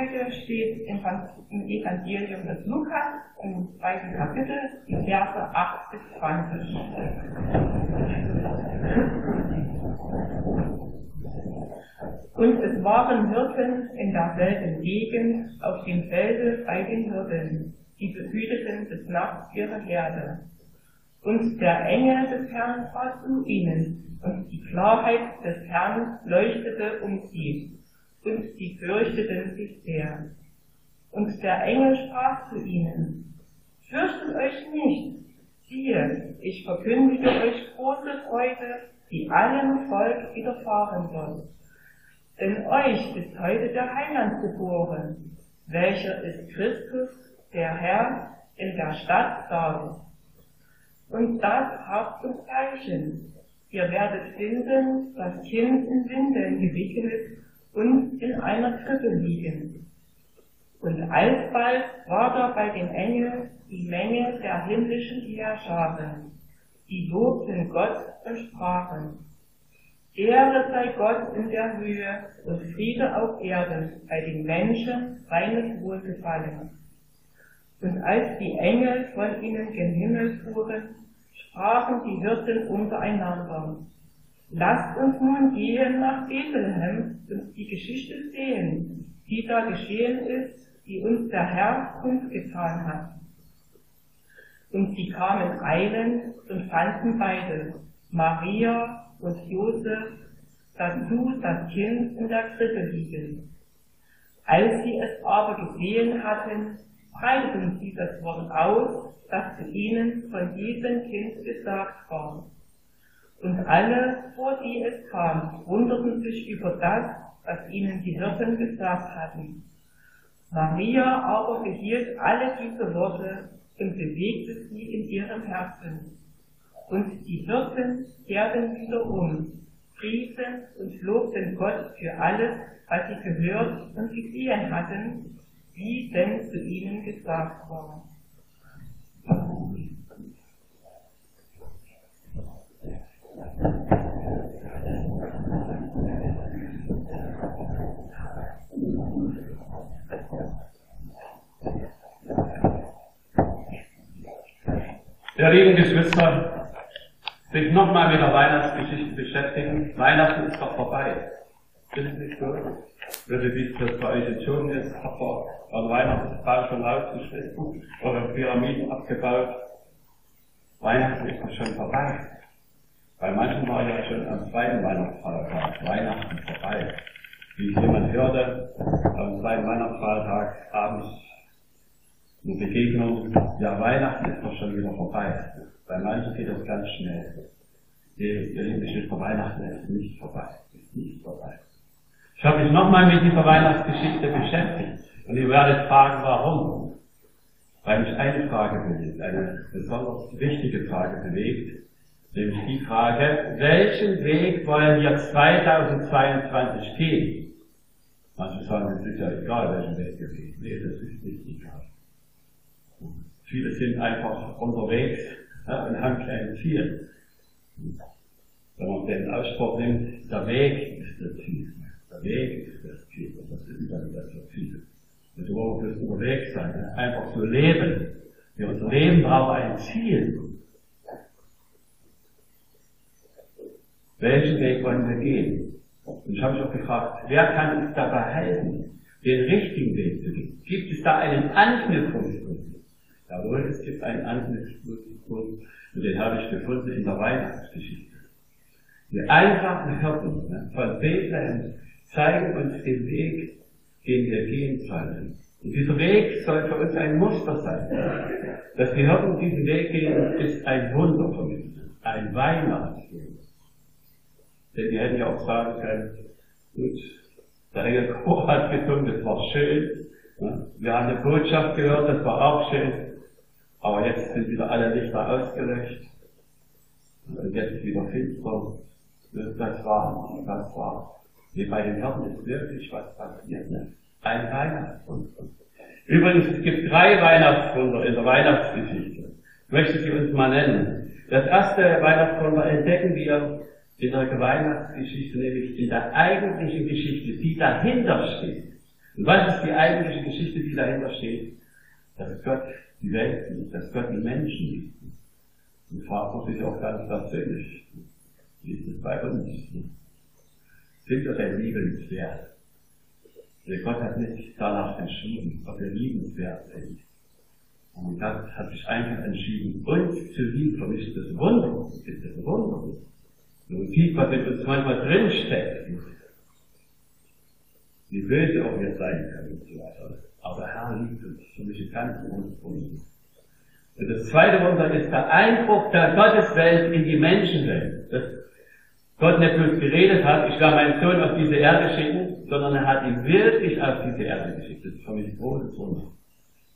heute steht im Evangelium des Lukas im zweiten Kapitel, die Verse 8 bis 20. Und es waren Hirten in derselben Gegend auf dem Felde bei den Hirten, die behüteten des Nachts ihre Herde. Und der Engel des Herrn war zu ihnen, und die Klarheit des Herrn leuchtete um sie, und sie fürchteten sich sehr. Und der Engel sprach zu ihnen, Fürchtet euch nicht, siehe, ich verkündige euch große Freude, die allem Volk widerfahren wird. Denn euch ist heute der Heiland geboren, welcher ist Christus, der Herr, in der Stadt David. Und das habt und Zeichen. Ihr werdet finden, das Kind in Windeln gewickelt und in einer Krippe liegen. Und alsbald war da bei den Engeln die Menge der himmlischen Heerscharen, die lobten Gott und sprachen, Ehre sei Gott in der Höhe und Friede auf Erden bei den Menschen reines Wohlgefallen. Und als die Engel von ihnen gen Himmel fuhren, sprachen die Hirten untereinander, lasst uns nun gehen nach Bethlehem und die Geschichte sehen, die da geschehen ist, die uns der Herr kundgetan hat. Und sie kamen eilend und fanden beide, Maria und Josef dazu das Kind in der Krippe liegen. Als sie es aber gesehen hatten, breiteten sie das Wort aus, das zu ihnen von diesem Kind gesagt war. Und alle, vor die es kam, wunderten sich über das, was ihnen die Hirten gesagt hatten. Maria aber behielt alle diese Worte und bewegte sie in ihrem Herzen. Und die Hirten kehrten wieder um, priesen und lobten Gott für alles, was sie gehört und gesehen hatten, wie denn zu ihnen gesagt war. Ja, lieben Geschwister, sich nochmal mit der Weihnachtsgeschichte beschäftigen. Weihnachten ist doch vorbei. Ist es nicht so? Würde wie das bei euch jetzt schon ist, habt ihr am Weihnachtsbaum schon rausgeschnitten oder Pyramiden abgebaut. Weihnachten ist doch schon vorbei. Bei manchen war ja schon am zweiten Weihnachtsfeiertag Weihnachten vorbei. Wie ich jemand hörte, am zweiten Weihnachtsfeiertag abends eine Begegnung, ja Weihnachten ist doch schon wieder vorbei. Bei manchen geht das ganz schnell. Ihr lieben Geschwister, Weihnachten ist nicht vorbei. Ist nicht vorbei. Ich habe mich nochmal mit dieser Weihnachtsgeschichte beschäftigt. Und ihr werdet fragen, warum? Weil mich eine Frage bewegt, eine besonders wichtige Frage bewegt, nämlich die Frage, welchen Weg wollen wir 2022 gehen? Manche sagen, es ist ja egal, welchen Weg wir gehen. Nee, das ist nicht egal. Viele sind einfach unterwegs ja, und haben kein Ziel. Wenn man den Ausspruch nimmt, der Weg ist das Ziel. Der Weg ist das Ziel. Und das ist dann das Ziel. Und wir wollen bloß unterwegs sein, einfach so leben. Wir unser Leben braucht ein Ziel. Welchen Weg wollen wir gehen? Und ich habe mich auch gefragt, wer kann uns dabei helfen, den richtigen Weg zu gehen? Gibt es da einen Anknüpfungspunkt? Jawohl, es gibt einen Anknüpfungspunkt und den habe ich gefunden in der Weihnachtsgeschichte. Die einfachen Hirten ne, von Bethlehem zeigen uns den Weg, den wir gehen sollen. Und dieser Weg soll für uns ein Muster sein. Dass die Hirten diesen Weg gehen, ist ein Wunder für mich. Ein Weihnachtsweg. Denn die hätten ja auch sagen können, gut, der Engel Chor hat gesungen, das war schön. Ne. Wir haben eine Botschaft gehört, das war auch schön. Aber jetzt sind wieder alle Lichter ausgelöscht. Und jetzt ist wieder finster. Das war, das war. Wie bei den Hirten ist wirklich was passiert. Ne? Ein Weihnachtswunder. Übrigens, es gibt drei Weihnachtswunder in der Weihnachtsgeschichte. Ich möchte sie uns mal nennen. Das erste Weihnachtswunder entdecken wir in der Weihnachtsgeschichte, nämlich in der eigentlichen Geschichte, die dahinter steht. Und was ist die eigentliche Geschichte, die dahinter steht? Dass Gott die Welt liebt, dass Gott die Menschen liebt. Und fragt sich auch ganz wie ist es bei uns? Sind wir denn liebenswert? Der Gott hat nicht danach entschieden, ob wir liebenswert sind. Und Gott hat sich einfach entschieden, uns zu lieben. Mich ist das Wunder. Ist das Wunder. So tief, was in uns manchmal drinsteckt. Wie böse auch wir sein können und so weiter. Aber Herr liebt uns. Für mich ist ganz unbedingt. Und das zweite Wunder ist der Einbruch der Gotteswelt in die Menschenwelt. Dass Gott nicht bloß geredet hat, ich werde meinen Sohn auf diese Erde schicken, sondern er hat ihn wirklich auf diese Erde geschickt. Das ist für mich ein großes Wunder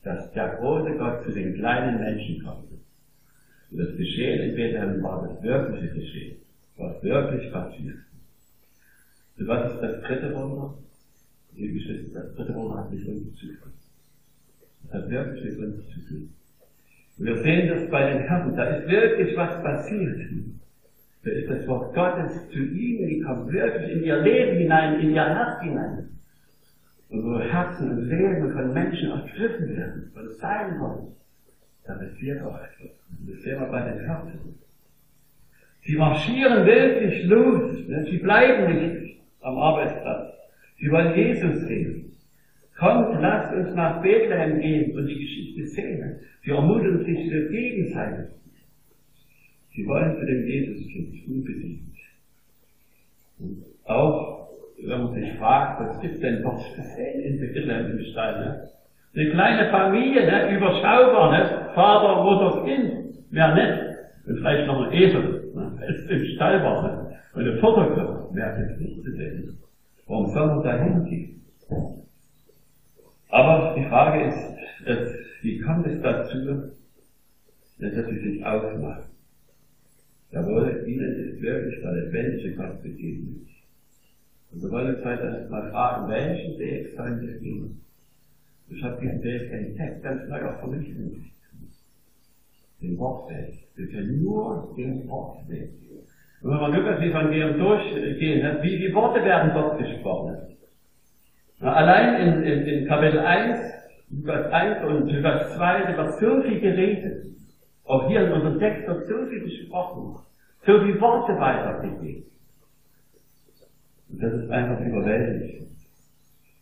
dass der große Gott zu den kleinen Menschen kommt. Und das Geschehen in Bethlehem war das wirkliche Geschehen, was wirklich passiert. Und was ist das dritte Wunder? Das dritte Wunder hat mit uns zu tun. Das hat wirklich mit uns zu tun. Und wir sehen das bei den Herren, da ist wirklich was passiert. Da ist das Wort Gottes zu ihnen gekommen, wirklich in ihr Leben hinein, in ihr Herz hinein unsere Herzen und Seelen von Menschen ergriffen werden, von sein Wort, da passiert auch etwas. Das sehen wir bei den Herzen. Sie marschieren wirklich los. Ne? Sie bleiben nicht am Arbeitsplatz. Sie wollen Jesus sehen. Kommt, lasst uns nach Bethlehem gehen und die Geschichte sehen. Sie ermutigen sich so gegenseitig. Sie wollen zu dem Jesuskind unbedingt. Und auch wenn man sich fragt, was gibt denn dort speziell in Bethlehem im Stall? Ne? Eine kleine Familie, ne? überschaubar, ne? Vater, Mutter, Kind, mehr nicht. Und vielleicht noch ein Esel, ne? ist im Stall war. Ne? Und eine Futterkörper, mehr gibt nicht zu sehen. Warum soll man da hingehen? Aber die Frage ist, dass, wie kommt es dazu, dass sie sich aufmachen? Jawohl, ihnen ist wirklich der lebendige Gott begegnet. Und wir wollen uns heute mal fragen, welchen Weg sollen wir gehen? Ich habe diesen Weg entdeckt, ganz neu auch für mich entdeckt. Den Wortweg. Wir können nur den Wortweg gehen. Wenn wir Lukas-Evangelium durchgehen, wie die Worte werden dort gesprochen. Allein in, in, in Kapitel 1, Lukas 1 und Lukas 2 wird so viel geredet. Auch hier in unserem Text wird so viel gesprochen. So viele Worte weitergegeben. Und das ist einfach überwältigend.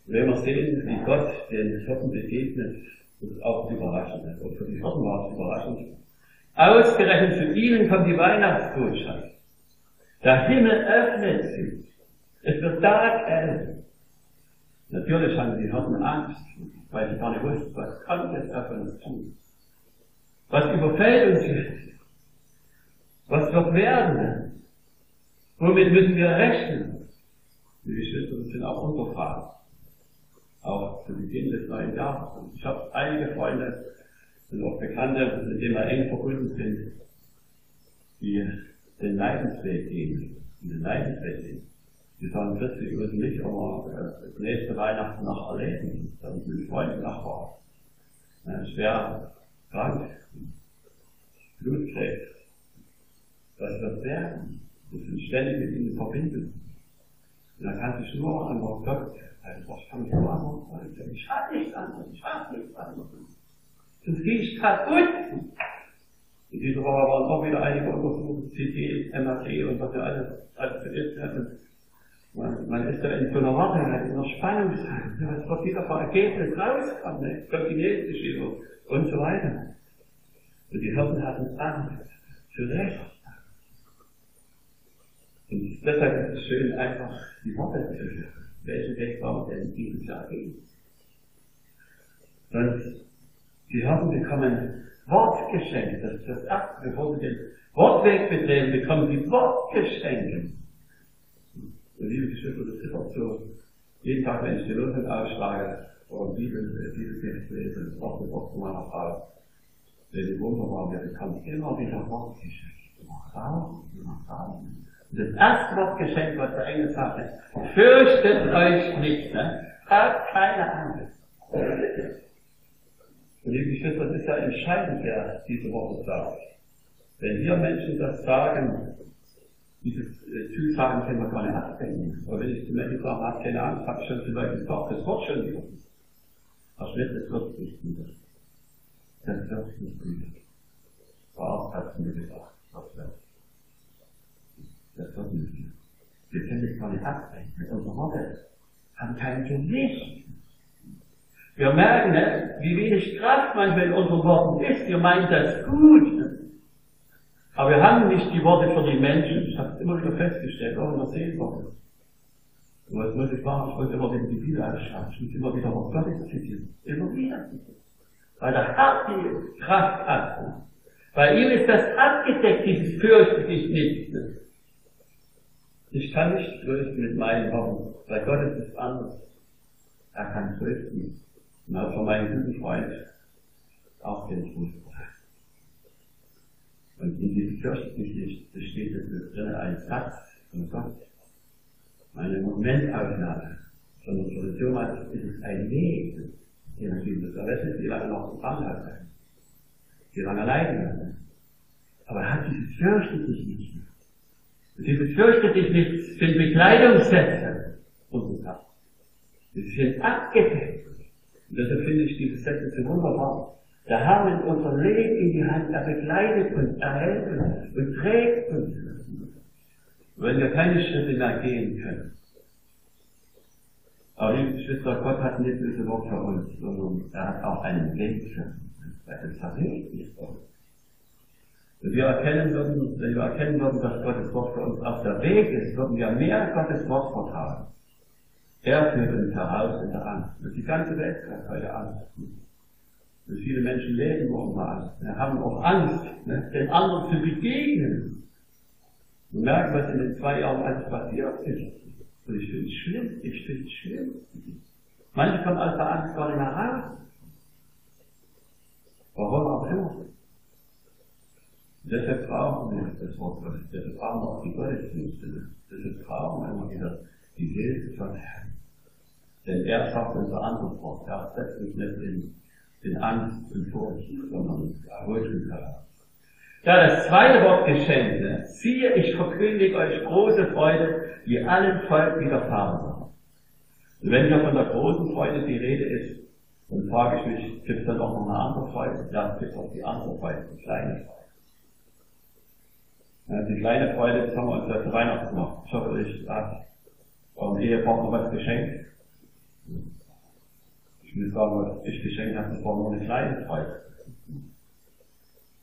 Wenn wir sehen, wie Gott den Hirten begegnet, das ist auch überraschend. Und für die Hirten war es überraschend. Ausgerechnet zu ihnen kommt die Weihnachtsbotschaft. Der Himmel öffnet sich. Es wird taghell. Natürlich haben die Hirten Angst, weil sie gar nicht wussten, was kommt jetzt auf uns zu. Was überfällt uns jetzt? Was wird werden? Womit müssen wir rechnen? Die Geschwister sind auch unterfragt. Auch zu Beginn des neuen Jahres. Und ich habe einige Freunde und auch Bekannte, mit denen wir eng verbunden sind, die den Leidensweg gehen. Den Leidensweg gehen. Die sagen, Christi, ich würde nicht immer das nächste Weihnachten noch erleben. Da sind mit Freunden Nachbarn. Schwer krank. Blutkrebs. Das wird werden. Wir sind ständig mit ihnen verbunden. Und dann kann sich nur an Gott halten. Was kann ich nur? Ich habe nichts anderes. Ich habe nichts anderes. Das riecht kaputt. In Woche waren auch wieder einige Untersuchungen, CT, MRT und was wir alles, alles ist. Man, man ist ja in so einer Warte, in einer Spannungszeit. Es wird wieder für Ergebnis rauskommen. Ne? Kommt die nächste Schiebe und so weiter. Und die Hirten hatten Angst. Zu Recht. Und deshalb ist es schön, einfach die Worte zu hören. Welchen Weg braucht denn dieses Jahr gehen? Und die haben bekommen Wortgeschenke. Das ist das erste. Bevor sie den Wortweg betreten, bekommen sie Wortgeschenke. Und liebe Geschwister, das ist auch so. Jeden Tag, wenn ich die Losung ausschlage, oder Bibel, Bibeltext lese, das Wort mit Wort meiner Frau, wenn die wunderbar, wir bekommen immer wieder Wortgeschenke. Immer raus. Das erste Wort geschenkt, was der Engel sagt, ist, fürchtet euch nicht, ne? Habt keine Angst. Und liebe Geschwister, das ist ja entscheidend, wer diese Worte sagt. Wenn wir Menschen das sagen, diese äh, Zusagen können wir gar nicht abdenken. Aber wenn ich zu Menschen sage, hab keine Angst, habe ich schon zu Leuten gesagt, das wird schon wieder. Aber Schnitt, das wird nicht wieder. Das wird nicht wieder. War hat mir gesagt, das wird. Nicht wieder. Wir können das gar nicht abdenken mit unserer Worte. Haben kein Gewicht. Wir merken, ne, wie wenig Kraft manchmal in unseren Worten ist. Wir meinen das gut. Aber wir haben nicht die Worte für die Menschen. Ich habe es immer wieder festgestellt, auch in der Seelsorge. Und was muss ich machen? Ich muss immer wieder die Bibel anschauen. Ich muss immer wieder was Gottes zitieren. Immer wieder. Weil der Herr die Kraft hat. Bei ihm ist das abgedeckt, dieses fürchte dich nicht. Ich kann nicht trösten mit meinen Worten. Bei Gott ist es anders. Er kann trösten. Und auch von meinem guten Freund auch den Trost. Und in diesem nicht, besteht es drin ein Satz von Gott. Meine Momentaufnahme. Für die Firma ist es ein Weg, den er. Er weiß nicht, wie lange noch gefangen hat. Wie lange leiden hat. Aber er hat dieses fürchte dich nicht. Und dieses fürchte dich nicht sind Bekleidungssätze unseres Herrn. Sie sind abgedeckt. Und deshalb finde ich diese Sätze so wunderbar. Der Herr nimmt unser Leben in die Hand, er begleitet uns, er hält uns und trägt uns. Wenn wir keine Schritte mehr gehen können. Aber liebe Geschwister, Gott hat nicht diese Wort für uns, sondern er hat auch einen Weg für uns. Er ist richtig für uns. Wenn wir erkennen würden, wenn wir erkennen würden, dass Gottes Wort für uns auf der Weg ist, würden wir mehr Gottes Wort vertrauen. Er führt uns heraus in der Angst. Und die ganze Welt hat heute Angst. Und viele Menschen leben unter Angst. Wir haben auch Angst, ne, den anderen zu begegnen. Wir merken, was in den zwei Jahren alles passiert ist. Und ich finde es schlimm, ich finde es schlimm. Manche kommen aus der Angst gar nicht mehr raus. Warum auch immer. Deshalb brauchen wir das Wort Gottes, deshalb brauchen wir auch die Gottesdienste, deshalb brauchen wir immer wieder die Hilfe von Herrn. Denn er schafft unser anderes Wort, er setzt uns nicht in, in Angst und Furcht, sondern holt uns heraus. Ja, das zweite Wort Geschenke. Siehe, ich verkündige euch große Freude, die allen Volk widerfahren soll. Und wenn hier von der großen Freude die Rede ist, dann frage ich mich, gibt es dann noch eine andere Freude? Ja, es gibt auch die andere Freude, die kleine Freude. Ja, die kleine Freude, das haben wir uns ja zu Weihnachten gemacht. Ich hoffe, ich habe eurem Ehepartner was geschenkt. Ich will sagen, was ich geschenkt habe, das war nur eine kleine Freude.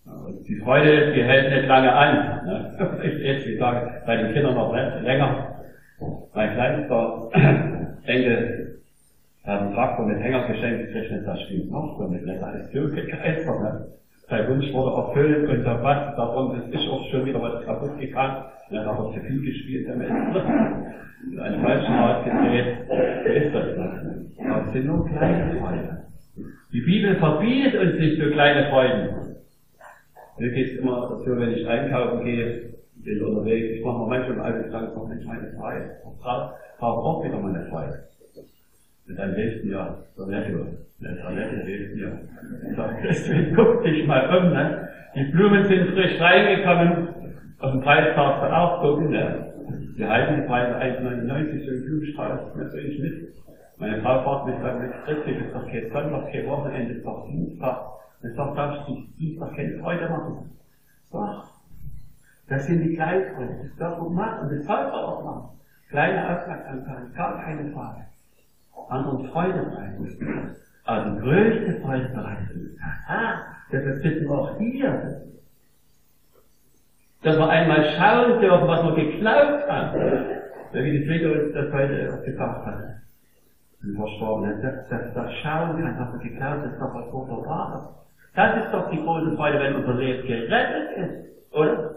Und die Freude, die hält nicht lange an. Ne? Ich jetzt, wie gesagt, bei den Kindern noch länger. Mein kleinster Enkel hat einen Traktor mit Hänger geschenkt gekriegt, das stimmt noch so mit, das alles so begeistert. Ne? Sein Wunsch wurde erfüllt und der was davon ist, ist auch schon wieder was kaputt gegangen. Dann hat er zu viel gespielt damit. Einen falschen Ort gedreht. So ist das dann. Es sind nur kleine Freuden. Die Bibel verbietet uns nicht so kleine Freuden. Mir geht es immer so, wenn ich einkaufen gehe, bin unterwegs, ich mache mir manchmal im Gedanken, noch nicht meine Freude. Habe auch wieder meine Freude. Mit einem nächsten Jahr. Das war nett gewesen, ja. Ich sag, deswegen guck dich mal um, ne? Die Blumen sind frisch reingekommen. Auf dem Preis darfst du auch gucken, ne? Wir halten die Preise 1,99 so ein Blumenstrauß, das bringe ich mit. Meine Frau fragt mich dann mit Christi, ist doch kein Sonntag, kein Wochenende, ist doch Dienstag. Ich sag, darf ich Dienstag keine Freude machen? Doch. Das sind die Kleinfreunde. Das darf man machen das soll man auch machen. Kleine Aufmerksamkeit, gar keine Frage. Anderen Freude bringen. Also größte Freude bereitet. Aha, deshalb bitten wir auch hier, dass wir einmal schauen dürfen, was wir geglaubt haben. Wie die Pflege uns das heute gesagt hat. Ein Verstorbenen, dass, dass das schauen kann, was wir geglaubt dass doch was Wunderbares. Das ist doch die große Freude, wenn unser Leben gerettet ist, oder?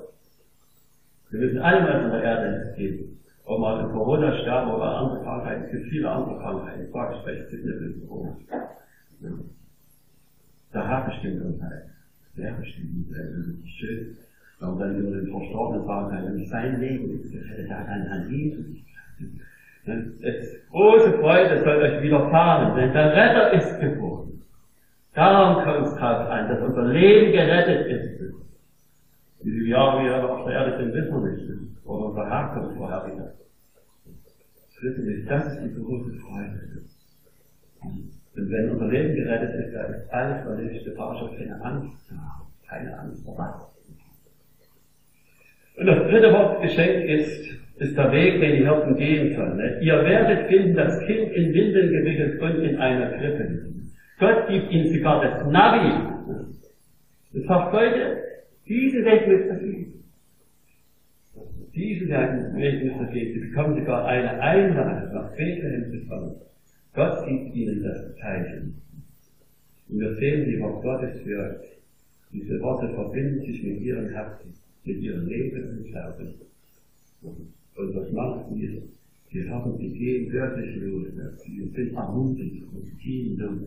Wir müssen alle mal von der Erde gehen. Ob wir an Corona sterben oder andere Krankheiten, es gibt viele andere Krankheiten. Ich sage, nicht in Corona. Der Herr bestimmt uns halt. Der bestimmt uns halt. Das ist schön. Und dann über den Verstorbenen sagen kann, wenn sein Leben ist, gefällt er an, an Jesus. Das große Freude soll euch widerfahren, denn der Retter ist geboren. Darum kommt es drauf an, dass unser Leben gerettet ist. Jahre wir auf der Erde sind, wissen wir nicht. Oder unser Herkunft vorher wieder. Wissen Sie, das ist die große Freude. Und wenn unser Leben gerettet ist, dann ist alles erledigt. Wir brauchen keine Angst Keine Angst vor was. Und das dritte Wort Geschenk ist, ist der Weg, den die Hirten gehen können. Ne? Ihr werdet finden, das Kind in Windeln gewickelt und in einer Krippe. Gott gibt ihnen sogar das Navi. Das sagt Leute, diesen Weg müsst ihr gehen. Diesen Weg müsst ihr gehen. Sie bekommen sogar eine Einladung nach Bethlehem zu kommen. Gott gibt ihnen das Zeichen. Und wir sehen, wie Wort Gottes wirkt. Diese Worte verbinden sich mit ihrem Herzen, mit ihrem Leben und Glauben. Und was machen sie? Sie haben, sie gehen wirklich los. Sie sind ermutigt und gehen los.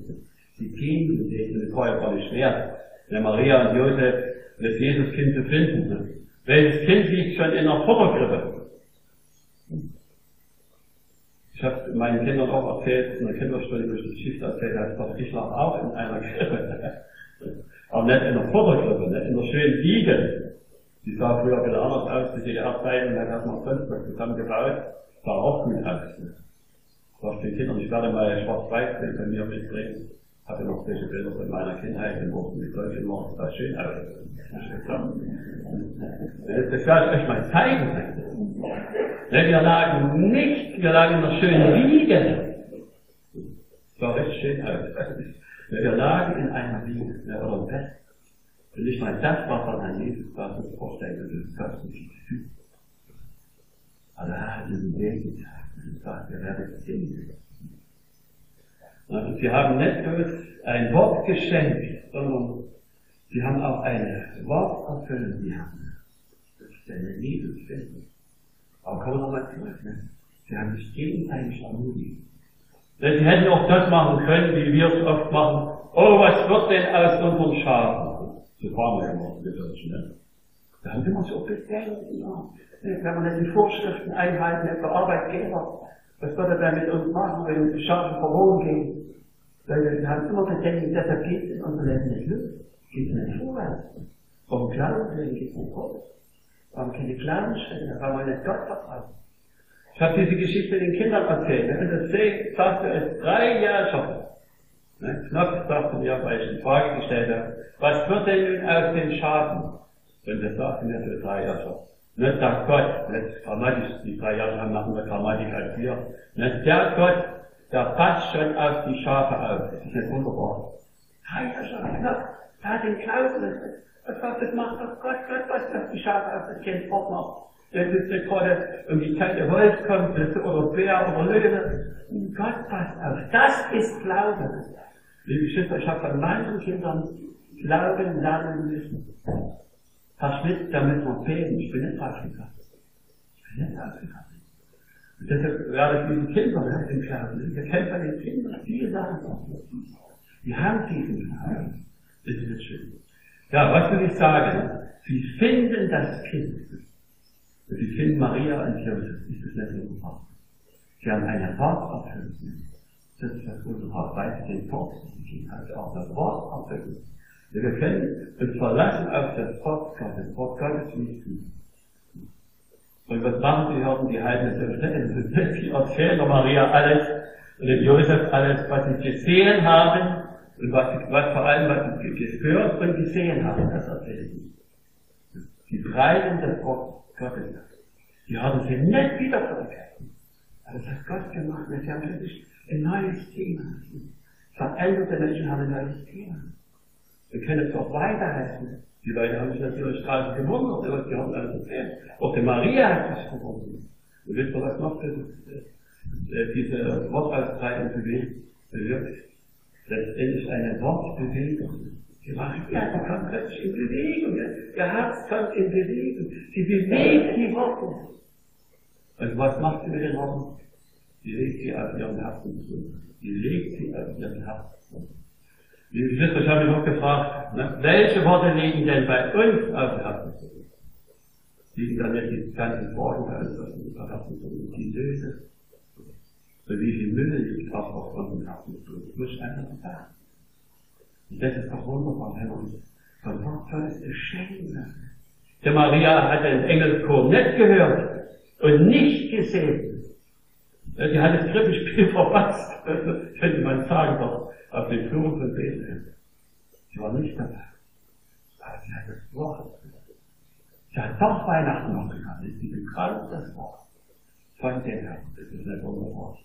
Sie gehen mit denen, das war ja nicht schwer. Der Maria und Josef, das Jesuskind zu finden. Welches Kind liegt schon in der Futtergrippe? Ich habe meinen Kindern auch erzählt, in der Kinderstunde, wo ich die Geschichte erzählt habe, doch ich lag auch in einer Krippe. Aber nicht in der Futtergrippe, nicht in der schönen Wiege. Die sah früher wieder anders aus, die DDR-Zeiten, da hat man sonst was zusammengebaut, sah auch gut aus. Sag den Kindern, ich werde mal schwarz-weiß von mir mitbringen. Hatte noch solche Bilder von meiner Kindheit in Wochen, die sollte immer da schön aus. Das werde ich euch mal zeigen. Wir lagen nicht, wir lagen in einer schönen Wiege. Das sah recht schön aus. Wir lagen in einer Wiege, oder im Bett. Und ich meine, das war von an Jesus, was uns vorstellen, das köstliche Gefühl. Aber er hat diesen Weg gezeigt und sagt, ihr werdet sehen. Also sie haben nicht bloß ein Wort geschenkt, sondern sie haben auch eine Worterfüllung gehabt. Das ist eine Liebesfindung. Aber kommen wir nochmal zurück. Ne? Sie haben sich gegenseitig ermutigt. Denn sie hätten auch das machen können, wie wir es oft machen. Oh, was wird denn aus unseren Schafen? So fahren wir immer, wir Deutschen, ne? Da haben wir uns so Bedenken. Wenn wir nicht die Vorschriften einhalten, der Arbeitgeber, was wird er dann mit uns machen, wenn die Schafe verloren gehen? Weil wir haben immer Bedenken, deshalb geht in unserem Leben nicht los. Geht es nicht vorwärts. Vom Glauben es nicht vorwärts. Wir haben keine Glaubensschritte, weil wir nicht Gott vertrauen. Ich habe diese Geschichte den Kindern erzählt. Wenn das seht, sagte es drei Jahre schon. Ne? Knapp sagte mir, weil ich eine Frage gestellt habe, was wird denn nun aus den Schaden? Und das sagte mir für drei Jahre schon. Ne, sagt Gott, ne, Grammatik, die drei Jahre haben machen wir Grammatik als wir. Ne, der Gott, der passt schon auf die Schafe auf. Das ist nicht wunderbar. Drei Jahre schon, knapp. Er hat den Glauben. Was sagt, das macht doch Gott, Gott passt auf die Schafe auf, das Kind fortmacht. Wenn es jetzt gerade um die der Holz kommt, oder Bär oder Löwe, Gott passt auf. Das ist Glaube. Liebe Geschwister, ich habe von meinen Kindern Glauben lernen müssen. Herr Schmidt, da müssen wir beten. Ich bin nicht draufgegangen. Ich bin nicht draufgegangen. Und deshalb werde ich diesen Kindern den Glauben. Wir kennen von den Kindern viele Sachen. Die haben diesen Glauben. Das ist schön. Ja, was will ich sagen? Sie finden das Kind. Und sie finden Maria und Josef. Ist das nicht wunderbar? Sie haben eine Worterfüllung. Das ist das wunderbar. Weil sie den Fuchs, also auch das Wort erfüllen. Wir können uns verlassen auf das Wort Gottes. Wort Gottes nicht. Und was machen sie heute? Die halten es im Schnitt. Sie erzählen der Maria alles und dem Josef alles, was sie gesehen haben und was, was vor allem, was sie gehört und gesehen haben. Das erzählen sie. Sie preisen das Wort Gottes. Sie haben sie nicht wieder vergessen. Das hat Gott gemacht. Sie haben sich ein neues Thema. Veränderte Menschen haben ein neues Thema. Wir können es auch weiterhelfen. Die Leute haben sich natürlich gerade gewundert, aber die haben alles erzählt. Auch die Maria hat sich gewundert. Und wisst ihr, was noch das, äh, diese Wortausbreitung bewirkt? Letztendlich eine Wortbewegung. Die Maria, die kommt plötzlich in Bewegung. Ihr Herz kommt in Bewegung. Sie bewegt die Worte. Und was macht sie mit den Worten? Sie legt sie auf ihren Herzen zu. Sie legt sie auf ihren Herzen. Liebe Geschwister, ich habe mich noch gefragt, ne, welche Worte liegen denn bei uns auf dem Herzen? Liegen dann nicht die ganzen Fragen bei auf dem Herzen, sondern die Löse? So wie viel Müll liegt auch auf unserem Herzen? Muss einfach sagen. Und das ist doch wunderbar, wenn uns von Wort Gottes beschenken lassen. Der Maria hat den Engelschor nicht gehört und nicht gesehen. Sie hat das Krippenspiel verpasst, könnte man sagen, doch auf den Flur von Bethlehem. Sie war nicht dabei. Sie hat das Wort. Sie hat doch Weihnachten noch gehabt. Sie bekannt das Wort von dem Herrn. Das ist eine wunderbar.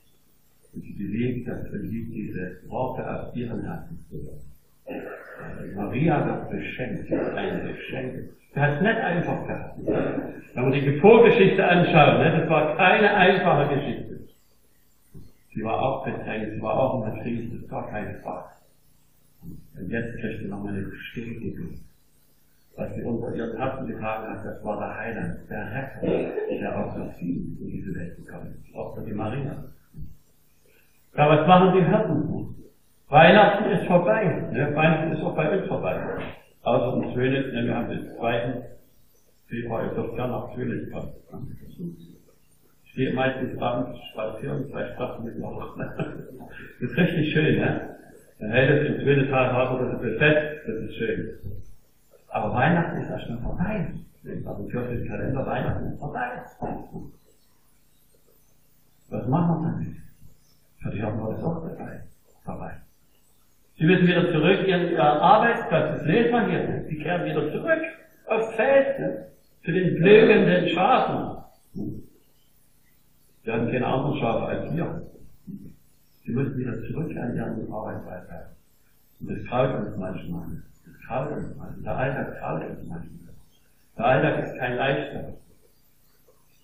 Und sie bewegt das und liebt diese Worte aus ihren Herzen zu Maria wird beschenkt, ist ein Geschenk. Sie hat es nicht einfach gehabt. Wenn man die Vorgeschichte anschaut, ne, das war keine einfache Geschichte. Sie war auch bedrängt, sie war auch in das war keine Frage. Und jetzt kriegt sie nochmal eine Bestätigung. Was sie unter ihren Herzen getragen hat, das war der Heiland, der Retter, der auch für sie in diese Welt gekommen ist, auch für die Maria. Ja, was machen die Hirten? Weihnachten ist vorbei. Ne? Weihnachten ist auch bei uns vorbei. Außer um Zwöne, ne, wir haben den zweiten Februar, ihr dürft gerne nach Zwöne gehe meistens abends spazieren, vielleicht Sachen mit noch. Das ist richtig schön, ne? Dann hält es im Zwönetal haben das ist fest, das ist schön. Aber Weihnachten ist ja schon vorbei. Also kirchlichen Kalender, Weihnachten ist vorbei. Was machen wir damit? Für die haben wir das auch dabei. vorbei. Sie müssen wieder zurück in Ihren Arbeitsplatz. Das lesen wir hier. Sie kehren wieder zurück aufs Feld. Ne? Zu den blögenden Schafen. Sie hatten keine anderen Schafe als wir. Sie müssen wieder zurück an Ihren Arbeitsweise. Und das traut uns manchmal. Das traut uns manchmal. Der Alltag traut uns manchmal. Der Alltag ist kein Leichter.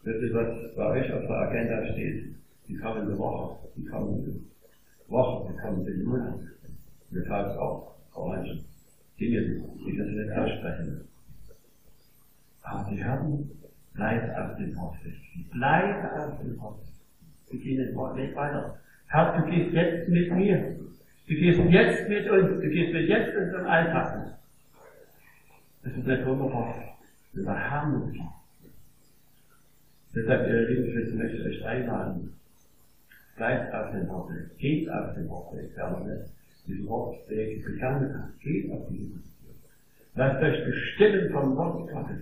Das ist, was bei euch auf der Agenda steht. Die kommende Woche, die kommende Woche, die kommende Monat. Wir haben auch vor manchen Dingen, die das nicht aussprechen. Aber die Herren bleibt auf dem Hoffnung. Bleibt auf dem. Wir gehen den Weg weiter. Herr, du gehst jetzt mit mir. Du gehst jetzt mit uns. Du gehst mit jetzt unserem Alltag. Das ist nicht wunderbar. Das ist ein Herr Deshalb, ihr Lieben, ich möchte euch einladen. Bleibt auf dem Hoffnung. Geht auf dem Hoffnung. Diesen Wortweg gegangen hat. Geht auf diesen Lasst euch bestimmen vom Wort Gottes.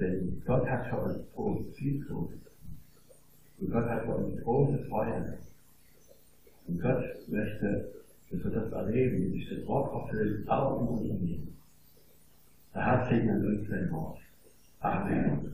Denn Gott hat für uns Ziel zu Und Gott hat für uns große Freude. Und Gott möchte, dass wir das erleben, wie sich das Wort erfüllt, auch in unserem Leben. Der Herr segne uns sein Wort. Amen.